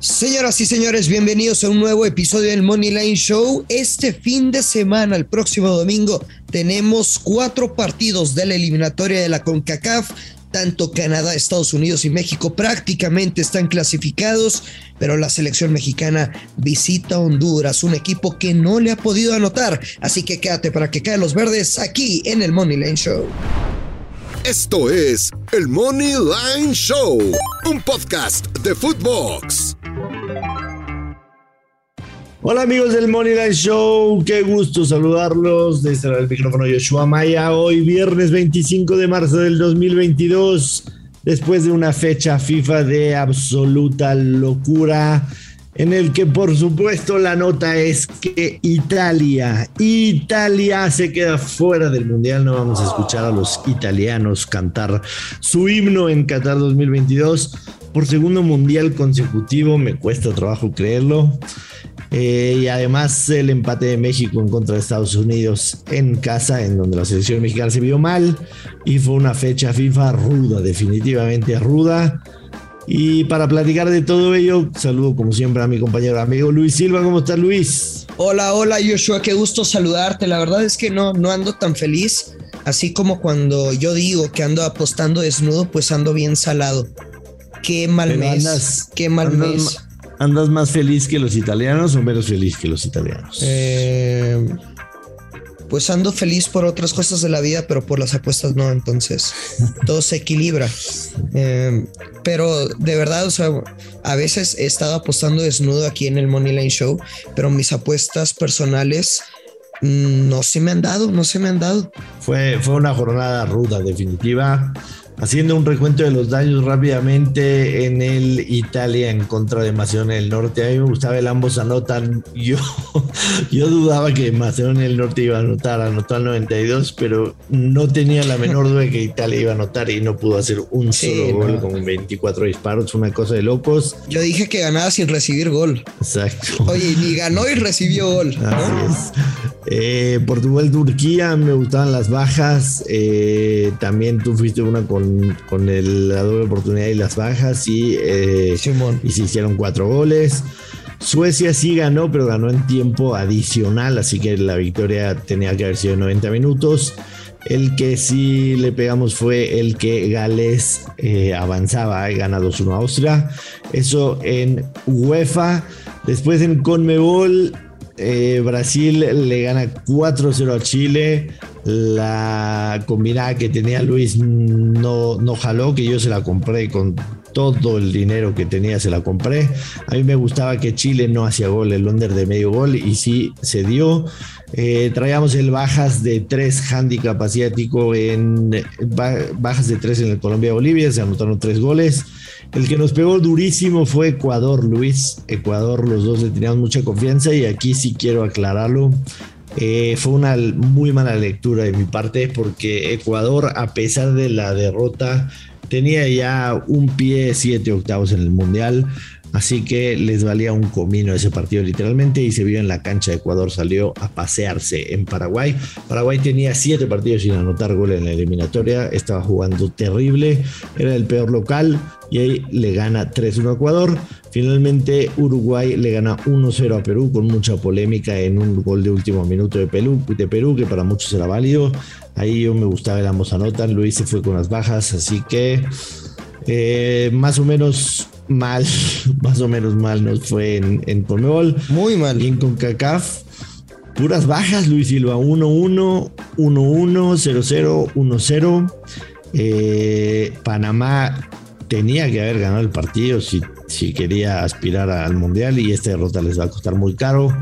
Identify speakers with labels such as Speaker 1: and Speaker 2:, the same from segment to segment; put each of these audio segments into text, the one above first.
Speaker 1: Señoras y señores, bienvenidos a un nuevo episodio del Money Line Show. Este fin de semana, el próximo domingo, tenemos cuatro partidos de la eliminatoria de la CONCACAF. Tanto Canadá, Estados Unidos y México prácticamente están clasificados, pero la selección mexicana visita Honduras, un equipo que no le ha podido anotar. Así que quédate para que caen los verdes aquí en el Money Line Show.
Speaker 2: Esto es el Money Line Show, un podcast de Footbox.
Speaker 3: Hola amigos del Money Line Show, qué gusto saludarlos. Desde el micrófono Yoshua Maya. Hoy viernes 25 de marzo del 2022, después de una fecha FIFA de absoluta locura, en el que por supuesto la nota es que Italia, Italia se queda fuera del Mundial, no vamos a escuchar a los italianos cantar su himno en Qatar 2022 por segundo Mundial consecutivo, me cuesta trabajo creerlo. Eh, y además el empate de México en contra de Estados Unidos en casa, en donde la selección mexicana se vio mal y fue una fecha FIFA ruda, definitivamente ruda. Y para platicar de todo ello, saludo como siempre a mi compañero amigo Luis Silva. ¿Cómo estás, Luis?
Speaker 1: Hola, hola, Joshua, qué gusto saludarte. La verdad es que no, no ando tan feliz. Así como cuando yo digo que ando apostando desnudo, pues ando bien salado. Qué mal mes. qué mal mes.
Speaker 3: ¿Andas más feliz que los italianos o menos feliz que los italianos?
Speaker 1: Eh, pues ando feliz por otras cosas de la vida, pero por las apuestas no, entonces todo se equilibra. Eh, pero de verdad, o sea, a veces he estado apostando desnudo aquí en el Money Line Show, pero mis apuestas personales mm, no se me han dado, no se me han dado.
Speaker 3: Fue, fue una jornada ruda, definitiva. Haciendo un recuento de los daños rápidamente en el Italia en contra de Macedonia del Norte. A mí me gustaba el ambos anotan. Yo, yo dudaba que Macedonia del Norte iba a anotar, anotó al 92, pero no tenía la menor duda de que Italia iba a anotar y no pudo hacer un solo gol con 24 disparos. Una cosa de locos.
Speaker 1: Yo dije que ganaba sin recibir gol.
Speaker 3: Exacto.
Speaker 1: Oye, ni ganó y recibió gol.
Speaker 3: Eh, Portugal-Turquía, me gustaban las bajas. Eh, también tú fuiste una con con, el, la doble oportunidad y las bajas y, eh, y se hicieron cuatro goles. Suecia sí ganó, pero ganó en tiempo adicional, así que la victoria tenía que haber sido 90 minutos. El que sí le pegamos fue el que Gales eh, avanzaba, y gana 2-1 a Austria. Eso en UEFA. Después en Conmebol, eh, Brasil le gana 4-0 a Chile la combinada que tenía Luis no, no jaló, que yo se la compré con todo el dinero que tenía, se la compré. A mí me gustaba que Chile no hacía gol, el under de medio gol, y sí se dio. Eh, traíamos el bajas de tres handicap asiático en bajas de tres en el Colombia-Bolivia, se anotaron tres goles. El que nos pegó durísimo fue Ecuador, Luis. Ecuador, los dos le teníamos mucha confianza y aquí sí quiero aclararlo. Eh, fue una muy mala lectura de mi parte porque Ecuador, a pesar de la derrota, tenía ya un pie siete octavos en el Mundial. Así que les valía un comino ese partido literalmente y se vio en la cancha de Ecuador, salió a pasearse en Paraguay. Paraguay tenía siete partidos sin anotar gol en la eliminatoria, estaba jugando terrible, era el peor local y ahí le gana 3-1 a Ecuador. Finalmente Uruguay le gana 1-0 a Perú con mucha polémica en un gol de último minuto de Perú, de Perú que para muchos era válido. Ahí yo me gustaba el ambos anotan, Luis se fue con las bajas, así que eh, más o menos mal, más o menos mal nos fue en, en Conmebol.
Speaker 1: Muy mal.
Speaker 3: Y en CONCACAF, puras bajas, Luis Silva, 1-1, 1-1, 0-0, 1-0. Panamá tenía que haber ganado el partido si, si quería aspirar al Mundial y esta derrota les va a costar muy caro.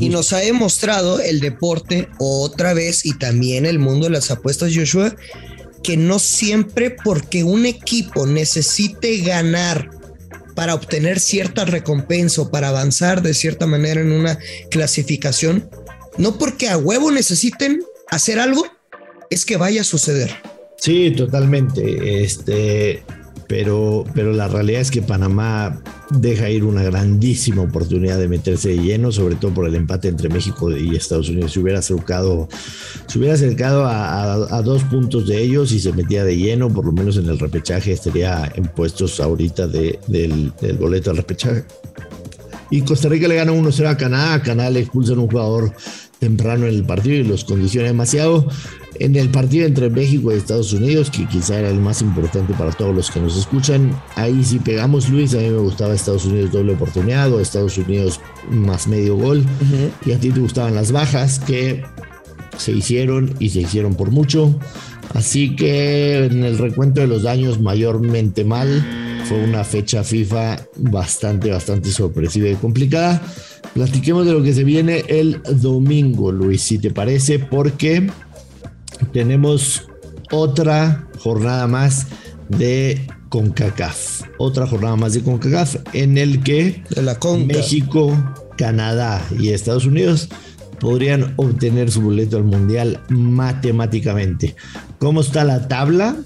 Speaker 1: y nos ha demostrado el deporte otra vez y también el mundo de las apuestas, Joshua, que no siempre porque un equipo necesite ganar para obtener cierta recompensa o para avanzar de cierta manera en una clasificación, no porque a huevo necesiten hacer algo, es que vaya a suceder.
Speaker 3: Sí, totalmente. Este, pero, pero la realidad es que Panamá deja ir una grandísima oportunidad de meterse de lleno, sobre todo por el empate entre México y Estados Unidos. Se hubiera acercado, se hubiera acercado a, dos puntos de ellos y se metía de lleno, por lo menos en el repechaje estaría en puestos ahorita del, del boleto al repechaje. Y Costa Rica le gana 1-0 a Canadá. A Canadá le expulsan un jugador temprano en el partido y los condiciona demasiado. En el partido entre México y Estados Unidos, que quizá era el más importante para todos los que nos escuchan, ahí sí pegamos, Luis. A mí me gustaba Estados Unidos doble oportunidad o Estados Unidos más medio gol. Y a ti te gustaban las bajas que se hicieron y se hicieron por mucho. Así que en el recuento de los daños, mayormente mal. Fue una fecha FIFA bastante, bastante sorpresiva y complicada. Platiquemos de lo que se viene el domingo, Luis, si te parece, porque tenemos otra jornada más de CONCACAF. Otra jornada más de CONCACAF en el que México, Canadá y Estados Unidos podrían obtener su boleto al Mundial matemáticamente. ¿Cómo está la tabla?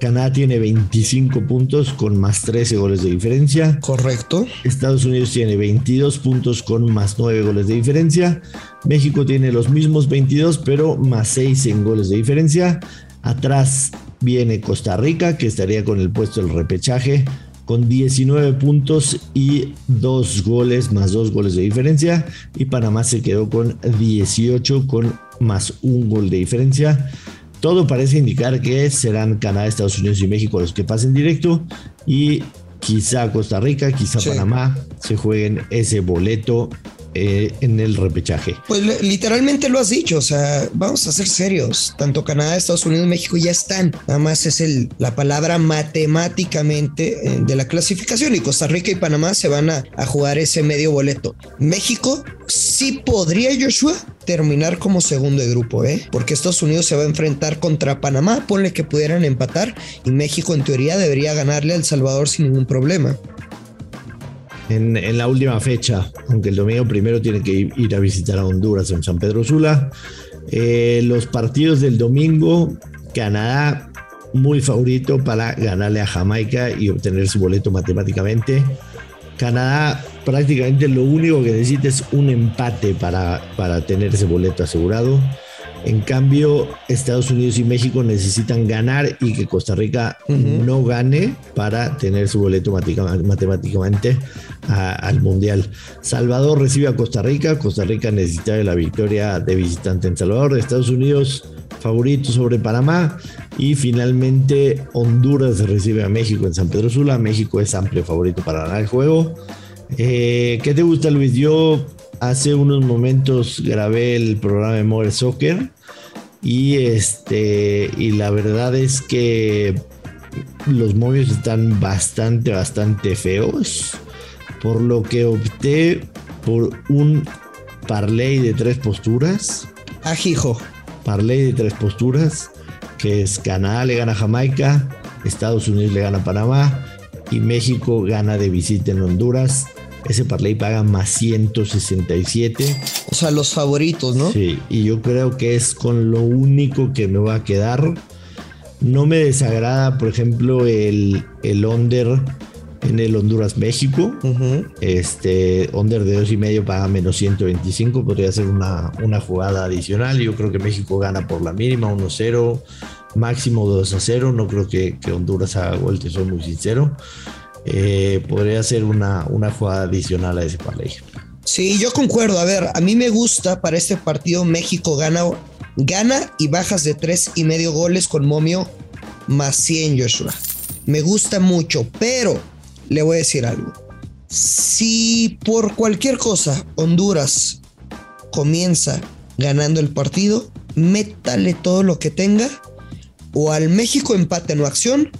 Speaker 3: Canadá tiene 25 puntos con más 13 goles de diferencia.
Speaker 1: Correcto.
Speaker 3: Estados Unidos tiene 22 puntos con más 9 goles de diferencia. México tiene los mismos 22 pero más 6 en goles de diferencia. Atrás viene Costa Rica que estaría con el puesto del repechaje con 19 puntos y 2 goles más 2 goles de diferencia. Y Panamá se quedó con 18 con más 1 gol de diferencia. Todo parece indicar que serán Canadá, Estados Unidos y México los que pasen directo y quizá Costa Rica, quizá Panamá se jueguen ese boleto eh, en el repechaje.
Speaker 1: Pues literalmente lo has dicho, o sea, vamos a ser serios. Tanto Canadá, Estados Unidos, México ya están. Nada más es el, la palabra matemáticamente eh, de la clasificación y Costa Rica y Panamá se van a, a jugar ese medio boleto. México sí podría, Joshua, terminar como segundo de grupo, ¿eh? Porque Estados Unidos se va a enfrentar contra Panamá, ponle que pudieran empatar y México en teoría debería ganarle a El Salvador sin ningún problema
Speaker 3: en, la última fecha, aunque el domingo primero tiene que ir, a visitar a Honduras en San Pedro Sula. Eh, los partidos del domingo, Canadá muy favorito para ganarle a Jamaica y obtener su boleto matemáticamente. Canadá prácticamente lo único que necesita es un empate para, para tener ese boleto asegurado. En cambio, Estados Unidos y México necesitan ganar y que Costa Rica no gane para tener su boleto matemáticamente al Mundial. Salvador recibe a Costa Rica. Costa Rica necesita la victoria de visitante en Salvador. Estados Unidos favorito sobre Panamá. Y finalmente Honduras recibe a México en San Pedro Sula. México es amplio favorito para ganar el juego. Eh, ¿Qué te gusta, Luis? Yo hace unos momentos grabé el programa de More Soccer y este, y la verdad es que los movios están bastante, bastante feos. Por lo que opté por un parlay de tres posturas.
Speaker 1: Ajijo.
Speaker 3: Parlay de tres posturas. Que es Canadá le gana a Jamaica, Estados Unidos le gana a Panamá y México gana de visita en Honduras ese parlay paga más 167.
Speaker 1: O sea, los favoritos, ¿no?
Speaker 3: Sí, y yo creo que es con lo único que me va a quedar. No me desagrada, por ejemplo, el, el under en el Honduras México. Este under de dos y medio paga menos 125. Podría ser una, una jugada adicional. Yo creo que México gana por la mínima, 1-0, máximo 2 0. No creo que, que Honduras haga gol, te soy muy sincero. Eh, podría ser una, una jugada adicional a ese parlay.
Speaker 1: Sí, yo concuerdo. A ver, a mí me gusta para este partido México gana, gana y bajas de tres y medio goles con Momio más 100 Joshua. Me gusta mucho, pero le voy a decir algo. Si por cualquier cosa Honduras comienza ganando el partido, métale todo lo que tenga o al México empate no acción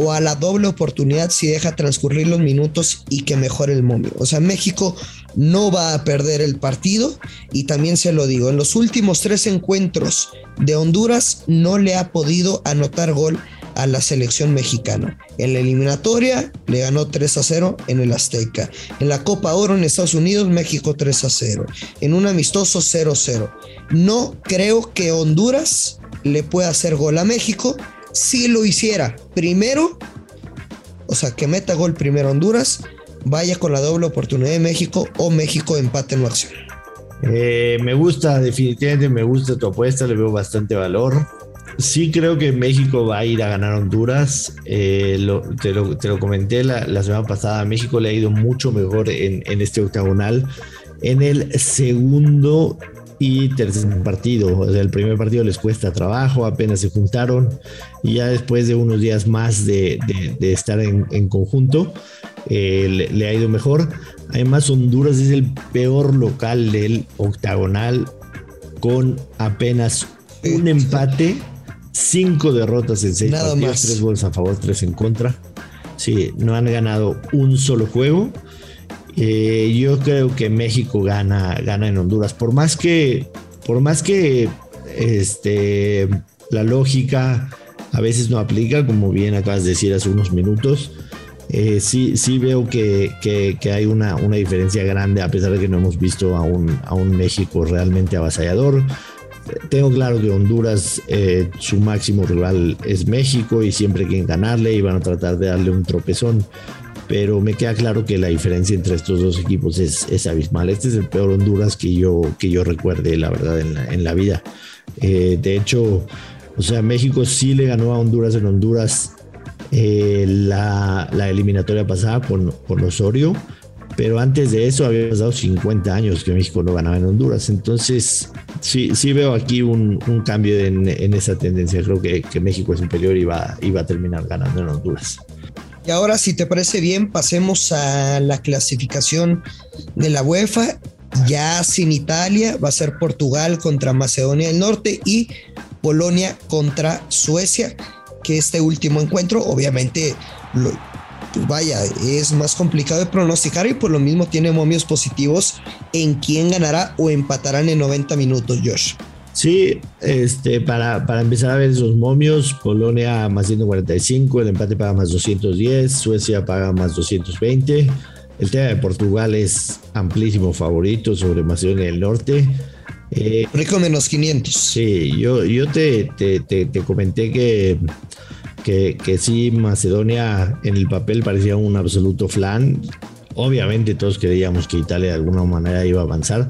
Speaker 1: o a la doble oportunidad si deja transcurrir los minutos y que mejore el momio. O sea, México no va a perder el partido y también se lo digo, en los últimos tres encuentros de Honduras no le ha podido anotar gol a la selección mexicana. En la eliminatoria le ganó 3 a 0 en el Azteca. En la Copa Oro en Estados Unidos, México 3 a 0. En un amistoso 0 a 0. No creo que Honduras le pueda hacer gol a México si lo hiciera primero, o sea, que meta gol primero Honduras, vaya con la doble oportunidad de México o México empate en la acción.
Speaker 3: Eh, me gusta, definitivamente me gusta tu apuesta, le veo bastante valor. Sí creo que México va a ir a ganar Honduras. Eh, te, lo, comenté la, semana pasada, México le ha ido mucho mejor en, en este octagonal. En el segundo y tercer partido. O sea, el primer partido les cuesta trabajo, apenas se juntaron y ya después de unos días más de, estar en, conjunto, eh, le, ha ido mejor. Además, Honduras es el peor local del octagonal con apenas un empate, cinco derrotas en seis partidos, tres goles a favor, tres en contra. Sí, no han ganado un solo juego. Eh, yo creo que México gana, gana en Honduras. Por más que, por más que este, la lógica a veces no aplica, como bien acabas de decir hace unos minutos. Eh, sí, sí veo que, hay una, una, diferencia grande, a pesar de que no hemos visto a un, a un México realmente avasallador. Tengo claro que Honduras, eh, su máximo rival es México y siempre quieren ganarle y van a tratar de darle un tropezón pero me queda claro que la diferencia entre estos dos equipos es, abismal. Este es el peor Honduras que yo, que yo recuerde, la verdad, en la, vida. Eh, de hecho, o sea, México sí le ganó a Honduras en Honduras eh, la, eliminatoria pasada con, con Osorio, pero antes de eso había pasado 50 años que México no ganaba en Honduras. Entonces, sí, sí veo aquí un, cambio en, esa tendencia. Creo que, México es superior y va, y va a terminar ganando en Honduras.
Speaker 1: Y ahora, si te parece bien, pasemos a la clasificación de la UEFA. Ya sin Italia, va a ser Portugal contra Macedonia del Norte y Polonia contra Suecia, que este último encuentro, obviamente, pues vaya, es más complicado de pronosticar y por lo mismo tiene momios positivos en quién ganará o empatarán en 90 minutos, Josh.
Speaker 3: Sí, este, para, para empezar a ver esos momios, Polonia más 145, el empate paga más 210, Suecia paga más 220. El tema de Portugal es amplísimo favorito sobre Macedonia del Norte.
Speaker 1: Eh, Rico menos 500.
Speaker 3: Sí, yo, yo te, te, te, comenté que, que, que, sí, Macedonia en el papel parecía un absoluto flan. Obviamente todos creíamos que Italia de alguna manera iba a avanzar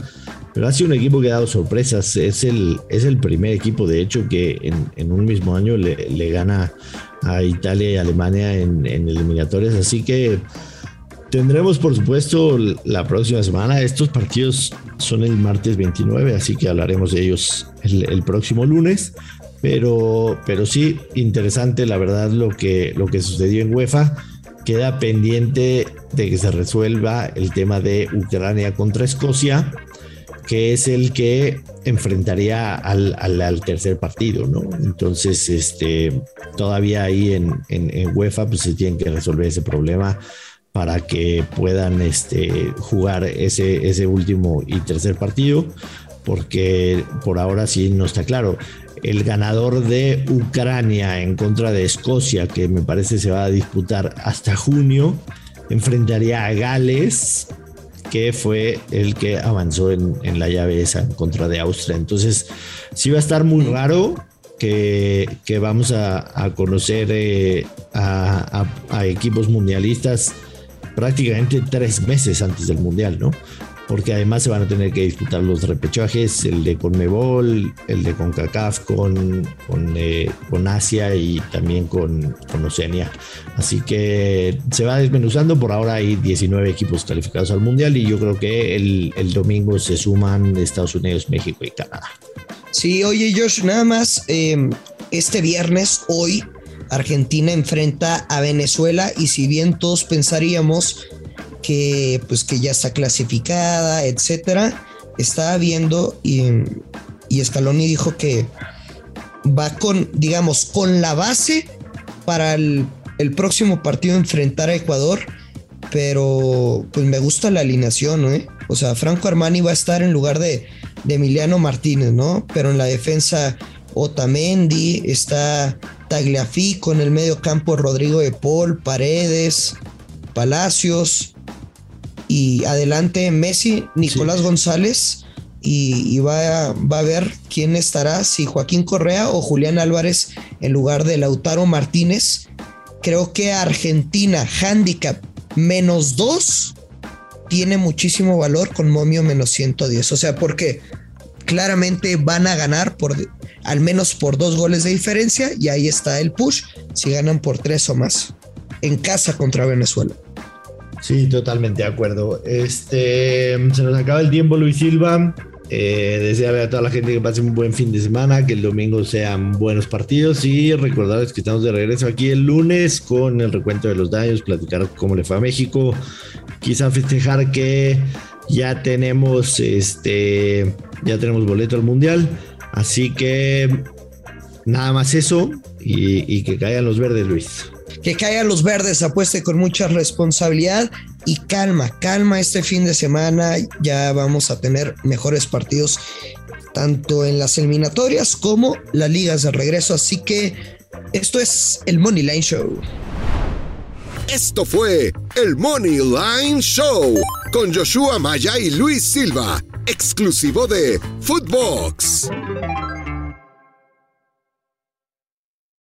Speaker 3: pero ha sido un equipo que ha dado sorpresas. Es el, es el primer equipo, de hecho, que en, un mismo año le, gana a Italia y Alemania en, eliminatorias. Así que tendremos, por supuesto, la próxima semana. Estos partidos son el martes 29, así que hablaremos de ellos el, próximo lunes. Pero, pero sí, interesante, la verdad, lo que, lo que sucedió en UEFA. Queda pendiente de que se resuelva el tema de Ucrania contra Escocia que es el que enfrentaría al, tercer partido, ¿no? Entonces, este, todavía ahí en, en, UEFA pues se tiene que resolver ese problema para que puedan este, jugar ese, ese último y tercer partido, porque por ahora sí no está claro. El ganador de Ucrania en contra de Escocia, que me parece se va a disputar hasta junio, enfrentaría a Gales que fue el que avanzó en, la llave esa en contra de Austria. Entonces, sí va a estar muy raro que, vamos a, conocer eh, a, equipos mundialistas prácticamente tres meses antes del mundial, ¿no? Porque además se van a tener que disputar los repechajes, el de Conmebol, el de CONCACAF con, con, eh, con Asia y también con, con, Oceanía. Así que se va desmenuzando, por ahora hay 19 equipos calificados al Mundial y yo creo que el, el domingo se suman Estados Unidos, México y Canadá.
Speaker 1: Sí, oye Josh, nada más, em, este viernes, hoy, Argentina enfrenta a Venezuela y si bien todos pensaríamos que pues que ya está clasificada, etcétera. Estaba viendo y, y Scaloni dijo que va con, digamos, con la base para el, próximo partido enfrentar a Ecuador, pero pues me gusta la alineación, ¿eh? O sea, Franco Armani va a estar en lugar de, de Emiliano Martínez, ¿no? Pero en la defensa Otamendi, está Tagliafico en el medio campo Rodrigo de Paul, Paredes, Palacios, y adelante Messi, Nicolás González y, va, a, va, a, ver quién estará, si Joaquín Correa o Julián Álvarez en lugar de Lautaro Martínez. Creo que Argentina, handicap menos 2 tiene muchísimo valor con momio menos 110. O sea, porque claramente van a ganar por al menos por dos goles de diferencia y ahí está el push si ganan por tres o más en casa contra Venezuela.
Speaker 3: Sí, totalmente de acuerdo. Este se nos acaba el tiempo, Luis Silva. Eh, desearle a toda la gente que pase un buen fin de semana, que el domingo sean buenos partidos y recordarles que estamos de regreso aquí el lunes con el recuento de los daños, platicar cómo le fue a México, quizá festejar que ya tenemos este ya tenemos boleto al mundial, así que nada más eso y, y que caigan los verdes, Luis.
Speaker 1: Que caigan los verdes, apueste con mucha responsabilidad y calma, calma este fin de semana. Ya vamos a tener mejores partidos tanto en las eliminatorias como las ligas de regreso. Así que esto es el Money Line Show.
Speaker 2: Esto fue el Money Line Show con Joshua Maya y Luis Silva, exclusivo de Footbox.